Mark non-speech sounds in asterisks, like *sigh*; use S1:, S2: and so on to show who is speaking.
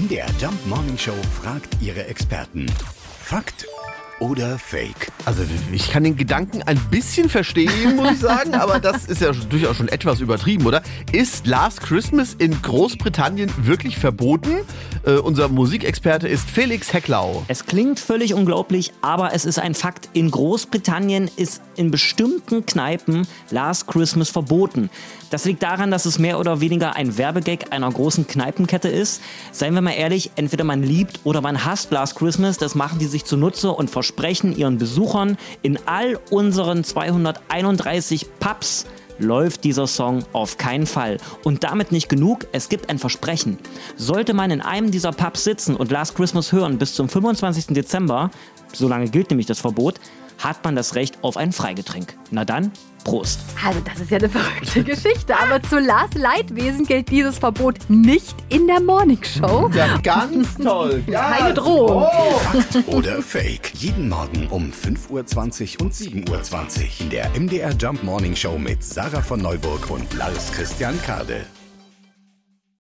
S1: MDR Jump Morning Show fragt ihre Experten. Fakt oder Fake?
S2: Also ich kann den Gedanken ein bisschen verstehen, muss ich sagen, aber *laughs* das ist ja durchaus schon etwas übertrieben, oder? Ist Last Christmas in Großbritannien wirklich verboten? Äh, unser Musikexperte ist Felix Hecklau.
S3: Es klingt völlig unglaublich, aber es ist ein Fakt. In Großbritannien ist in bestimmten Kneipen Last Christmas verboten. Das liegt daran, dass es mehr oder weniger ein Werbegag einer großen Kneipenkette ist. Seien wir mal ehrlich, entweder man liebt oder man hasst Last Christmas, das machen die sich zunutze und versprechen ihren Besuchern, in all unseren 231 Pubs läuft dieser Song auf keinen Fall. Und damit nicht genug, es gibt ein Versprechen. Sollte man in einem dieser Pubs sitzen und Last Christmas hören bis zum 25. Dezember, so lange gilt nämlich das Verbot, hat man das Recht auf ein Freigetränk. Na dann, Prost.
S4: Also das ist ja eine verrückte *laughs* Geschichte. Aber zu Lars Leidwesen gilt dieses Verbot nicht in der Morning Show.
S2: Ja, ganz *laughs* toll. Ja,
S4: Keine Drohung.
S1: Fakt oder Fake? Jeden Morgen um 5.20 Uhr und 7.20 Uhr in der MDR Jump Morning Show mit Sarah von Neuburg und Lars Christian Kade.